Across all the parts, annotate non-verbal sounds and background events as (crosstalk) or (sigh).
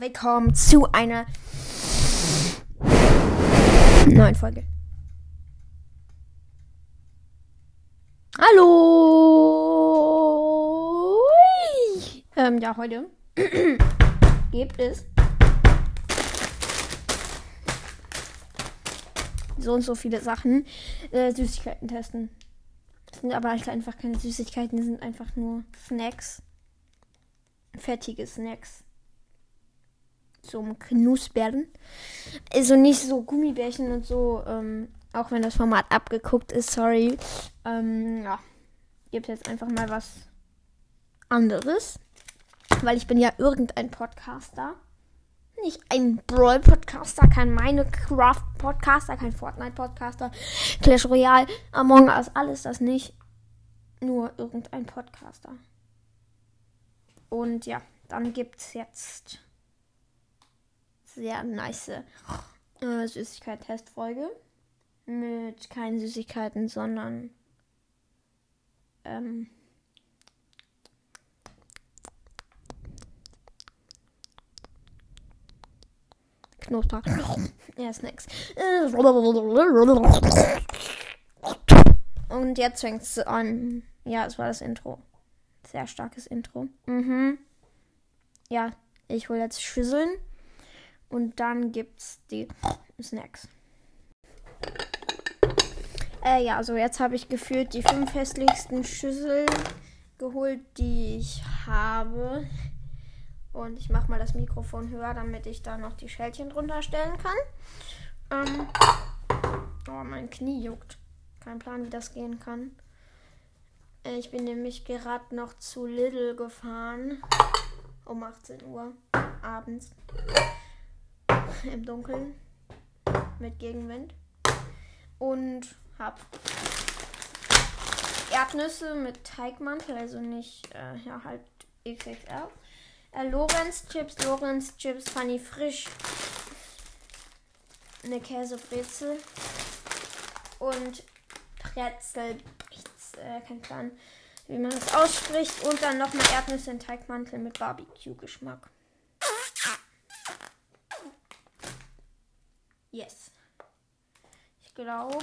willkommen zu einer neuen Folge. Hallo! Ähm, ja, heute (clears throat) gibt es so und so viele Sachen. Äh, Süßigkeiten testen. Das sind aber einfach keine Süßigkeiten, die sind einfach nur Snacks. Fertige Snacks zum Knuspern. Also nicht so Gummibärchen und so, ähm, auch wenn das Format abgeguckt ist, sorry. Ähm, ja, gibt jetzt einfach mal was anderes. Weil ich bin ja irgendein Podcaster. Nicht ein Brawl-Podcaster, kein Minecraft-Podcaster, kein Fortnite-Podcaster, Clash Royale, Among Us, alles das nicht. Nur irgendein Podcaster. Und ja, dann gibt's jetzt sehr nice äh, Süßigkeit-Testfolge. Mit keinen Süßigkeiten, sondern ähm, Knusper. ja, Snacks. Und jetzt fängt es an. Ja, es war das Intro. Sehr starkes Intro. Mhm. Ja, ich hole jetzt Schüsseln. Und dann gibt's die Snacks. Äh, ja, also jetzt habe ich gefühlt die fünf hässlichsten Schüsseln geholt, die ich habe. Und ich mache mal das Mikrofon höher, damit ich da noch die Schälchen drunter stellen kann. Ähm, oh, mein Knie juckt. Kein Plan, wie das gehen kann. Äh, ich bin nämlich gerade noch zu Lidl gefahren. Um 18 Uhr abends (laughs) im Dunkeln mit Gegenwind und habe Erdnüsse mit Teigmantel, also nicht, äh, ja, halt XXL. Äh, Lorenz Chips, Lorenz Chips, Funny Frisch, eine Käsebrezel und Brezel, äh, kein Plan, wie man das ausspricht. Und dann nochmal Erdnüsse in Teigmantel mit Barbecue-Geschmack. Yes. Ich glaube,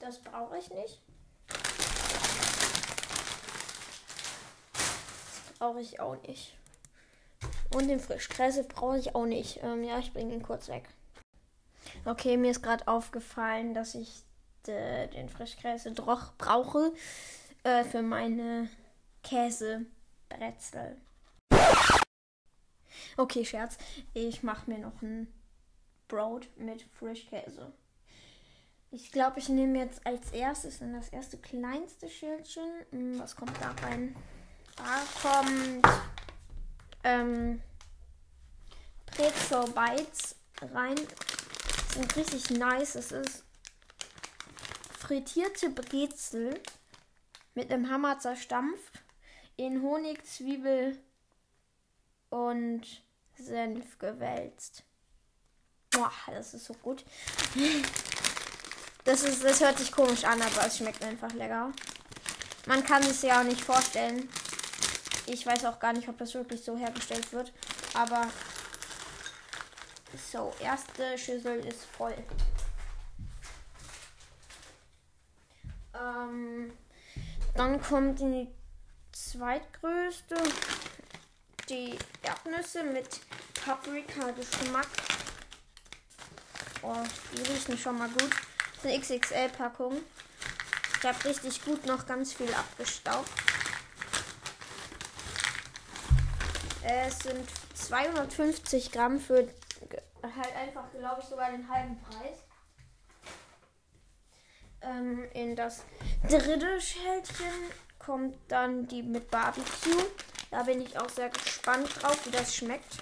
das brauche ich nicht. Das brauche ich auch nicht. Und den Frischkäse brauche ich auch nicht. Ähm, ja, ich bringe ihn kurz weg. Okay, mir ist gerade aufgefallen, dass ich äh, den Frischkäse doch brauche äh, für meine Käsebrezel. Okay, Scherz. Ich mache mir noch ein Brot mit Frischkäse. Ich glaube, ich nehme jetzt als erstes in das erste kleinste Schildchen. Hm, was kommt da rein? Da kommt ähm, Brezel Bites rein. Die sind richtig nice. Es ist frittierte Brezel mit einem Hammer zerstampft in Honig, Zwiebel und Senf gewälzt. Boah, das ist so gut. Das, ist, das hört sich komisch an, aber es schmeckt einfach lecker. Man kann es ja auch nicht vorstellen. Ich weiß auch gar nicht, ob das wirklich so hergestellt wird. Aber so, erste Schüssel ist voll. Ähm, dann kommt die zweitgrößte die Erdnüsse mit Paprika-Geschmack. Oh, die riechen schon mal gut. Das ist eine XXL-Packung. Ich habe richtig gut noch ganz viel abgestaubt. Es sind 250 Gramm für halt einfach, glaube ich, sogar den halben Preis. Ähm, in das dritte Schälchen kommt dann die mit Barbecue. Da bin ich auch sehr gespannt drauf, wie das schmeckt.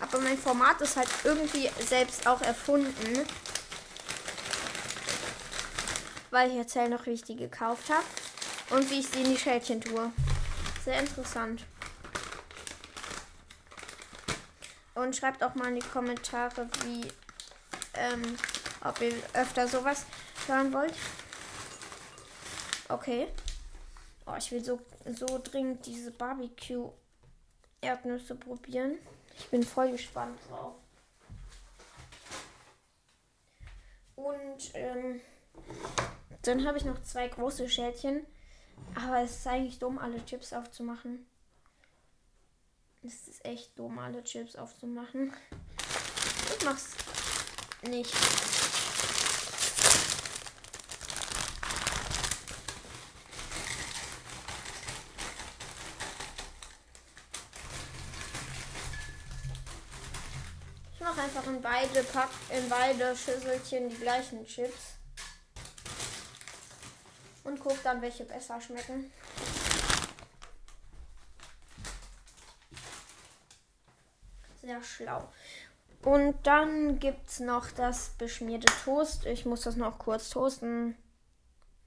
Aber mein Format ist halt irgendwie selbst auch erfunden. Weil ich erzähle noch, wie ich die gekauft habe. Und wie ich sie in die Schälchen tue. Sehr interessant. Und schreibt auch mal in die Kommentare, wie, ähm, ob ihr öfter sowas hören wollt. Okay. Oh, ich will so, so dringend diese Barbecue-Erdnüsse probieren. Ich bin voll gespannt drauf. Und ähm, dann habe ich noch zwei große Schälchen. Aber es ist eigentlich dumm, alle Chips aufzumachen. Es ist echt dumm, alle Chips aufzumachen. Ich mach's nicht. Einfach in beide Pack, in beide Schüsselchen die gleichen Chips. Und guck dann, welche besser schmecken. Sehr schlau. Und dann gibt es noch das beschmierte Toast. Ich muss das noch kurz toasten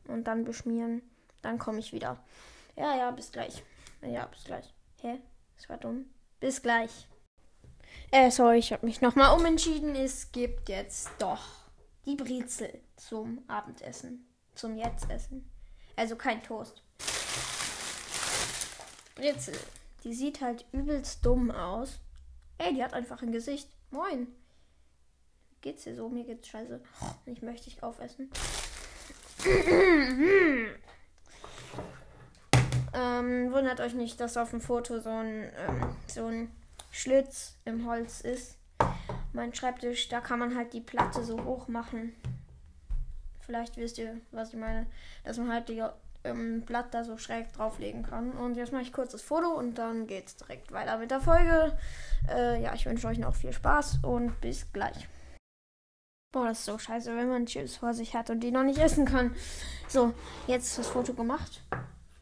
und dann beschmieren. Dann komme ich wieder. Ja, ja, bis gleich. Ja, bis gleich. Hä? Das war dumm. Bis gleich. Äh, sorry, ich habe mich nochmal umentschieden. Es gibt jetzt doch die Brezel zum Abendessen. Zum Jetzessen. Also kein Toast. Brezel. Die sieht halt übelst dumm aus. Ey, die hat einfach ein Gesicht. Moin. Geht's dir so? Mir geht's scheiße. Ich möchte dich aufessen. (clears throat) ähm, wundert euch nicht, dass auf dem Foto so ein, ähm, so ein Schlitz im Holz ist. Mein Schreibtisch, da kann man halt die Platte so hoch machen. Vielleicht wisst ihr, was ich meine. Dass man halt die ähm, Blatt da so schräg drauflegen kann. Und jetzt mache ich kurz das Foto und dann geht's direkt weiter mit der Folge. Äh, ja, ich wünsche euch noch viel Spaß und bis gleich. Boah, das ist so scheiße, wenn man Chips vor sich hat und die noch nicht essen kann. So, jetzt ist das Foto gemacht.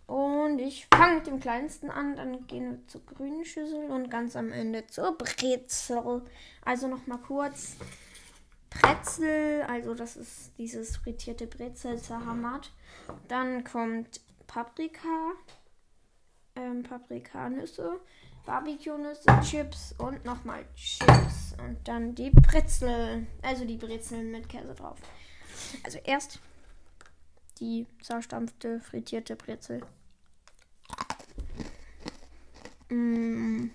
Und ich fange mit dem kleinsten an, dann gehen wir zur grünen Schüssel und ganz am Ende zur Brezel. Also nochmal kurz. Brezel, also das ist dieses frittierte Brezel Zahamat. Dann kommt Paprika, ähm, Paprikanüsse, Barbecue-Nüsse, Chips und nochmal Chips. Und dann die Brezel, also die Brezeln mit Käse drauf. Also erst die zerstampfte, frittierte Brezel. Mmh.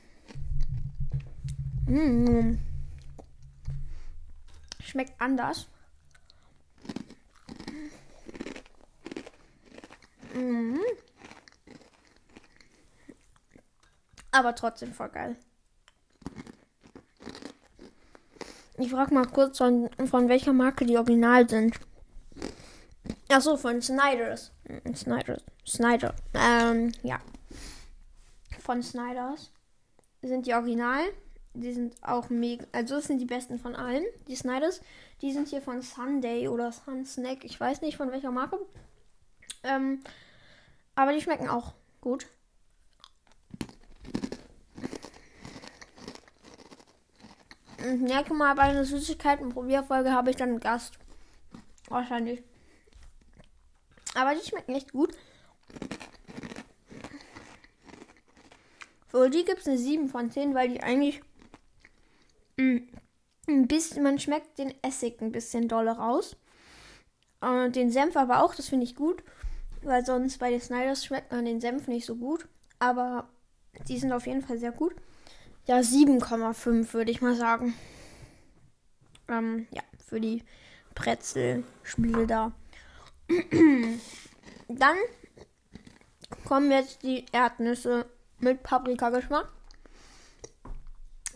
Mmh. Schmeckt anders. Mmh. Aber trotzdem voll geil. Ich frage mal kurz, von, von welcher Marke die original sind. Achso, von Snyders. Snyders. Snyder. Ähm, ja von Snyders sind die Original. Die sind auch mega. Also, das sind die besten von allen. Die Snyders. Die sind hier von Sunday oder Sun Snack. Ich weiß nicht von welcher Marke. Ähm, aber die schmecken auch gut. Ich merke mal, bei einer Süßigkeiten-Probierfolge habe ich dann einen Gast. Wahrscheinlich. Aber die schmecken echt gut. Für die gibt es eine 7 von 10, weil die eigentlich mm, ein bisschen, man schmeckt den Essig ein bisschen dolle raus. Und den Senf aber auch, das finde ich gut. Weil sonst bei den Snyders schmeckt man den Senf nicht so gut. Aber die sind auf jeden Fall sehr gut. Ja, 7,5 würde ich mal sagen. Ähm, ja, für die Brezel-Spiele da. (clears throat) Dann kommen jetzt die Erdnüsse mit Paprikageschmack.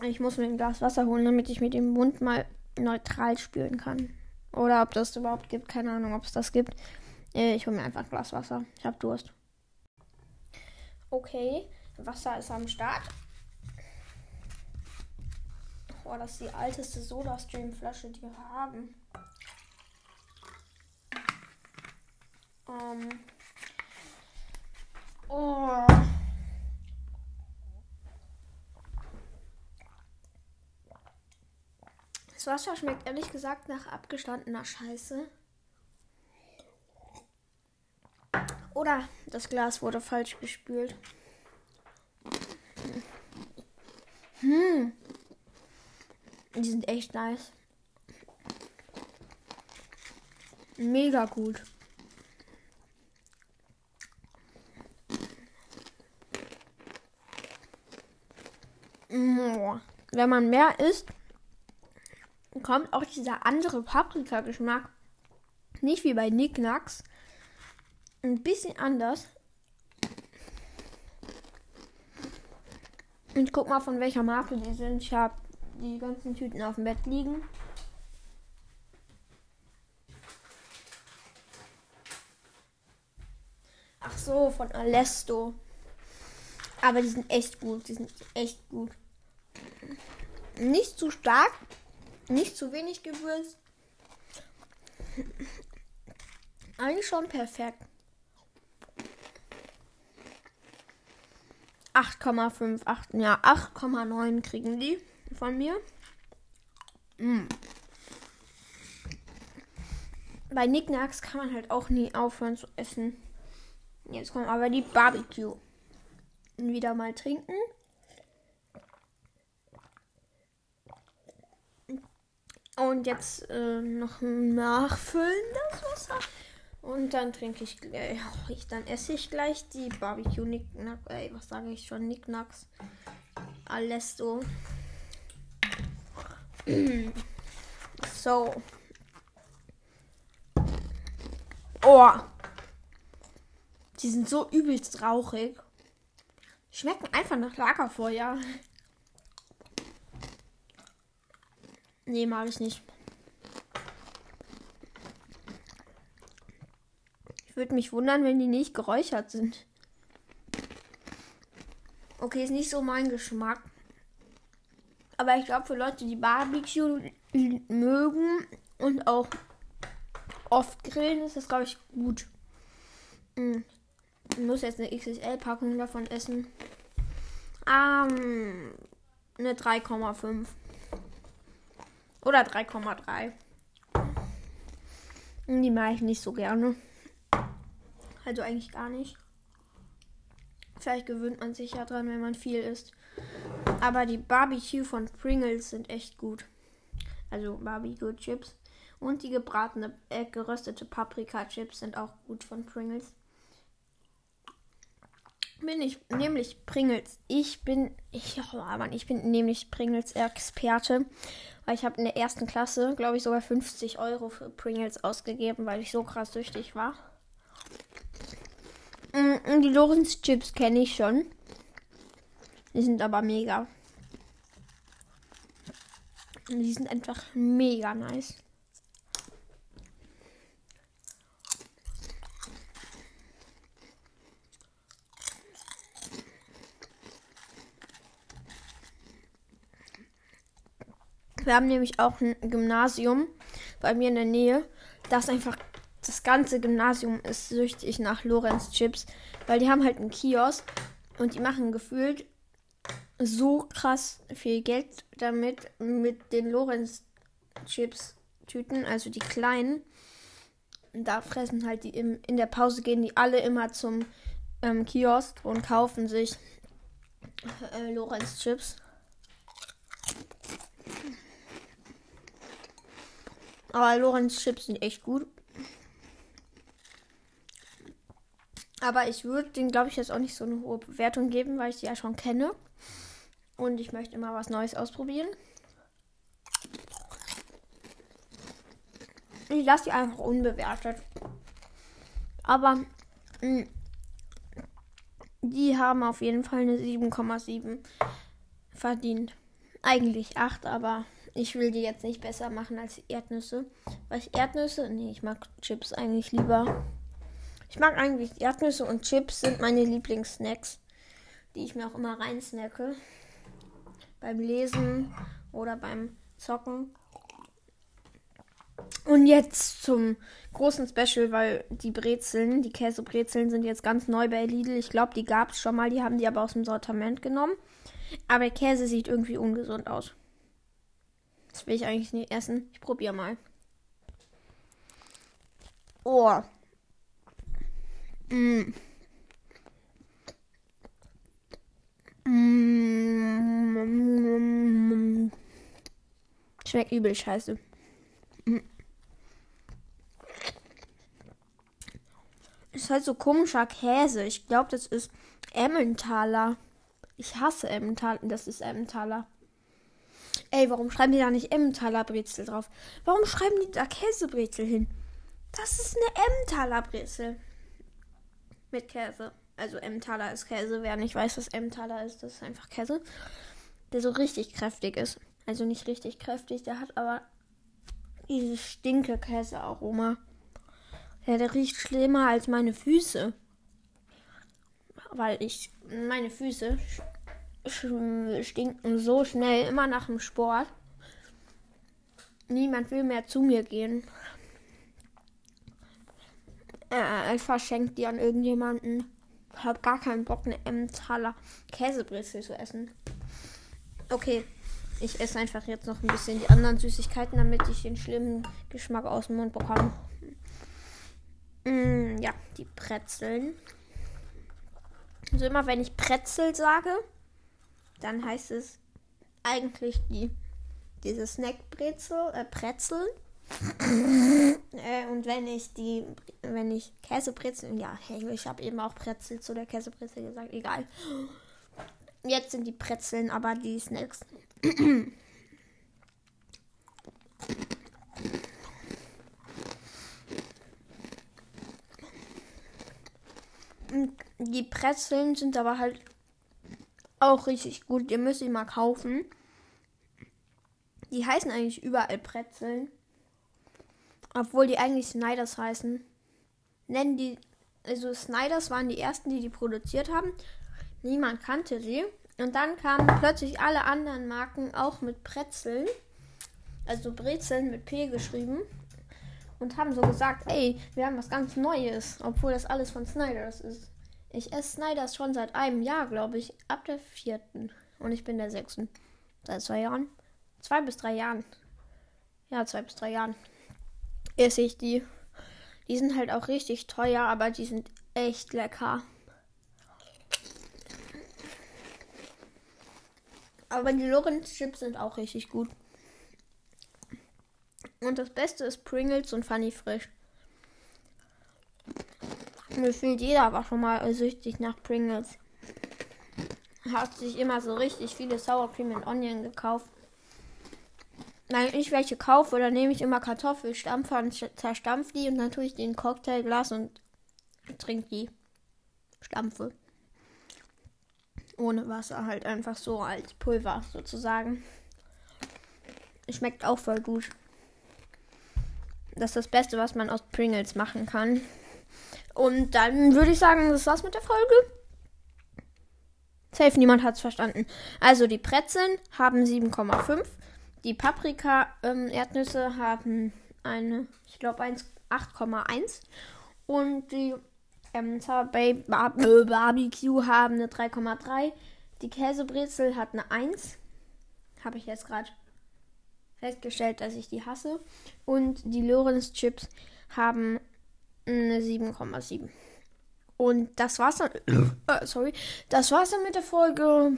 Ich muss mir ein Glas Wasser holen, damit ich mit dem Mund mal neutral spülen kann. Oder ob das überhaupt gibt. Keine Ahnung, ob es das gibt. Äh, ich hole mir einfach ein Glas Wasser. Ich habe Durst. Okay, Wasser ist am Start. Oh, das ist die alteste Soda-Stream-Flasche, die wir haben. Ähm. Oh. Das Wasser schmeckt ehrlich gesagt nach abgestandener Scheiße. Oder das Glas wurde falsch gespült. Hm. Die sind echt nice. Mega gut. Wenn man mehr isst, kommt auch dieser andere Paprika-Geschmack. Nicht wie bei Nicknacks. Ein bisschen anders. Und guck mal, von welcher Marke die sind. Ich habe die ganzen Tüten auf dem Bett liegen. Ach so, von Alesto. Aber die sind echt gut. Die sind echt gut. Nicht zu stark, nicht zu wenig gewürzt. Eigentlich schon perfekt. 8,5, 8, ja, 8,9 kriegen die von mir. Mm. Bei Nicknacks kann man halt auch nie aufhören zu essen. Jetzt kommen aber die Barbecue. Wieder mal trinken. Und jetzt äh, noch nachfüllen das Wasser. Und dann trinke ich, äh, ich, dann esse ich gleich die Barbecue Nicknack, ey, was sage ich schon, Nicknacks. Alles so. so. Oh. Die sind so übelst rauchig. Schmecken einfach nach Lagerfeuer. Nee, mag ich nicht. Ich würde mich wundern, wenn die nicht geräuchert sind. Okay, ist nicht so mein Geschmack. Aber ich glaube, für Leute, die Barbecue mögen und auch oft grillen, ist das, glaube ich, gut. Hm. Ich muss jetzt eine XXL-Packung davon essen. Ähm, eine 3,5. Oder 3,3. Die mache ich nicht so gerne. Also eigentlich gar nicht. Vielleicht gewöhnt man sich ja dran, wenn man viel isst. Aber die Barbecue von Pringles sind echt gut. Also Barbecue Chips. Und die gebratene, äh, geröstete Paprika Chips sind auch gut von Pringles. Bin ich nämlich Pringles. Ich bin, ich, oh Mann, ich bin nämlich Pringles Experte. Weil ich habe in der ersten Klasse, glaube ich, sogar 50 Euro für Pringles ausgegeben, weil ich so krass süchtig war. Mm, die Lorenz Chips kenne ich schon. Die sind aber mega. Die sind einfach mega nice. Wir haben nämlich auch ein Gymnasium bei mir in der Nähe. Das einfach das ganze Gymnasium ist süchtig nach Lorenz Chips, weil die haben halt einen Kiosk und die machen gefühlt so krass viel Geld damit mit den Lorenz Chips Tüten, also die kleinen. Da fressen halt die im, in der Pause gehen die alle immer zum ähm, Kiosk und kaufen sich äh, Lorenz Chips. Aber Lorenz Chips sind echt gut. Aber ich würde den, glaube ich, jetzt auch nicht so eine hohe Bewertung geben, weil ich die ja schon kenne. Und ich möchte immer was Neues ausprobieren. Ich lasse die einfach unbewertet. Aber mh, hm, die haben auf jeden Fall eine 7,7 verdient. Eigentlich 8, aber ich will die jetzt nicht besser machen als Erdnüsse. Weil ich Erdnüsse, nee, ich mag Chips eigentlich lieber. Ich mag eigentlich Erdnüsse und Chips sind meine Lieblingssnacks, die ich mir auch immer reinsnacke. Beim Lesen oder beim Zocken. Und jetzt zum großen Special, weil die Brezeln, die Käsebrezeln sind jetzt ganz neu bei Lidl. Ich glaube, die gab es schon mal, die haben die aber aus dem Sortiment genommen. Aber Käse sieht irgendwie ungesund aus. Das will ich eigentlich nicht essen. Ich probiere mal. Oh, Mm. Mm. Schmeckt übel scheiße. Mm. Ist halt so komischer Käse. Ich glaube, das ist Emmentaler Ich hasse Emmentaler. Das ist Emmentaler. Ey, warum schreiben die da nicht Emmentaler Brezel drauf? Warum schreiben die da Käsebrezel hin? Das ist eine Emmentaler Brezel. Mit Käse. Also Emmentaler ist Käse. Wer nicht weiß, was Emmentaler ist, das ist einfach Käse. Der so richtig kräftig ist. Also nicht richtig kräftig, der hat aber dieses stinke Käsearoma. Ja, der riecht schlimmer als meine Füße. Weil ich, meine Füße stinken so schnell, immer nach dem Sport. Niemand will mehr zu mir gehen. Äh, ich verschenke die an irgendjemanden. Habe gar keinen Bock, eine Emmentaler Käsebrezel zu essen. Okay, ich esse einfach jetzt noch ein bisschen die anderen Süßigkeiten, damit ich den schlimmen Geschmack aus dem Mund bekomme. Mm, ja, die Brezeln. Also immer wenn ich Brezel sage, dann heißt es eigentlich die diese Snackbrezel, äh, Brezeln. (laughs) äh, und wenn ich die, wenn ich Käsebrezel, ja, ich habe eben auch Brezel zu der Käsebrezel gesagt, egal. Jetzt sind die Brezeln aber die Snacks. (clears throat) Die Brezeln sind aber halt auch richtig gut. Ihr müsst sie mal kaufen. Die heißen eigentlich überall Brezeln. Obwohl die eigentlich Snyders heißen. Nennen die. Also Snyders waren die ersten, die die produziert haben. Niemand kannte sie. Und dann kamen plötzlich alle anderen Marken auch mit Brezeln. Also Brezeln mit P geschrieben. Und haben so gesagt, ey, wir haben was ganz Neues. Obwohl das alles von Snyders ist. Ich esse Snyders schon seit einem Jahr, glaube ich. Ab der vierten. Und ich bin der sechsten. Seit zwei Jahren. Zwei bis drei Jahren. Ja, zwei bis drei Jahren. Esse ich die. Die sind halt auch richtig teuer, aber die sind echt lecker. Aber die Lorenz Chips sind auch richtig gut. Und das Beste ist Pringles und Funny Frisch. Mir fühlt jeder aber schon mal süchtig nach Pringles. Hat sich immer so richtig viele Sour Cream und Onion gekauft. Wenn ich welche kaufe, dann nehme ich immer Kartoffelstampfer und zerstampfe die und dann tue ich ein Cocktailglas und trinke die Stampfe ohne Wasser, halt einfach so als Pulver sozusagen. Schmeckt auch voll gut. Das ist das Beste, was man aus Pringles machen kann. Und dann würde ich sagen, das war's mit der Folge. Safe, niemand hat's verstanden. Also die Brezeln haben 7,5. Die Paprika-Erdnüsse ähm, haben eine, ich glaube, 8,1. Und die ähm, Subway Bar äh, Barbecue haben eine 3,3. Die Käsebrezel hat eine 1. Habe ich jetzt gerade festgestellt, dass ich die hasse. Und die Lorenz Chips haben eine 7,7. Und das war's dann. (clears throat) Äh, sorry. Das war's dann mit der Folge.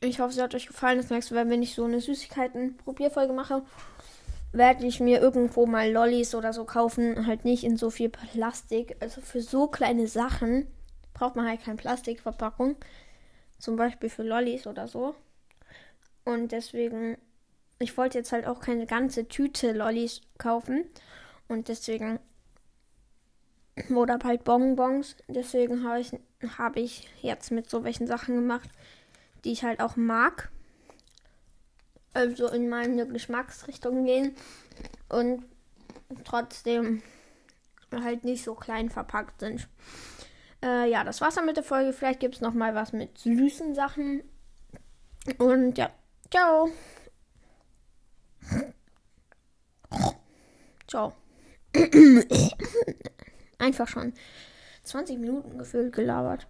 Ich hoffe, sie hat euch gefallen. Das nächste Mal, wenn ich so eine Süßigkeiten-Probierfolge mache werde ich mir irgendwo mal Lollis oder so kaufen. Halt nicht in so viel Plastik. Also für so kleine Sachen braucht man halt keine Plastikverpackung. Zum Beispiel für Lollis oder so. Und deswegen, ich wollte jetzt halt auch keine ganze Tüte Lollis kaufen. Und deswegen, oder halt Bonbons. Deswegen habe ich, hab ich jetzt mit so welchen Sachen gemacht, die ich halt auch mag also in meine Geschmacksrichtung gehen und trotzdem halt nicht so klein verpackt sind. Äh, ja, das war's dann mit der Folge. Vielleicht gibt es noch mal was mit süßen Sachen. Und ja, ciao. Ciao. (clears throat) Einfach schon 20 Minuten gefühlt gelabert.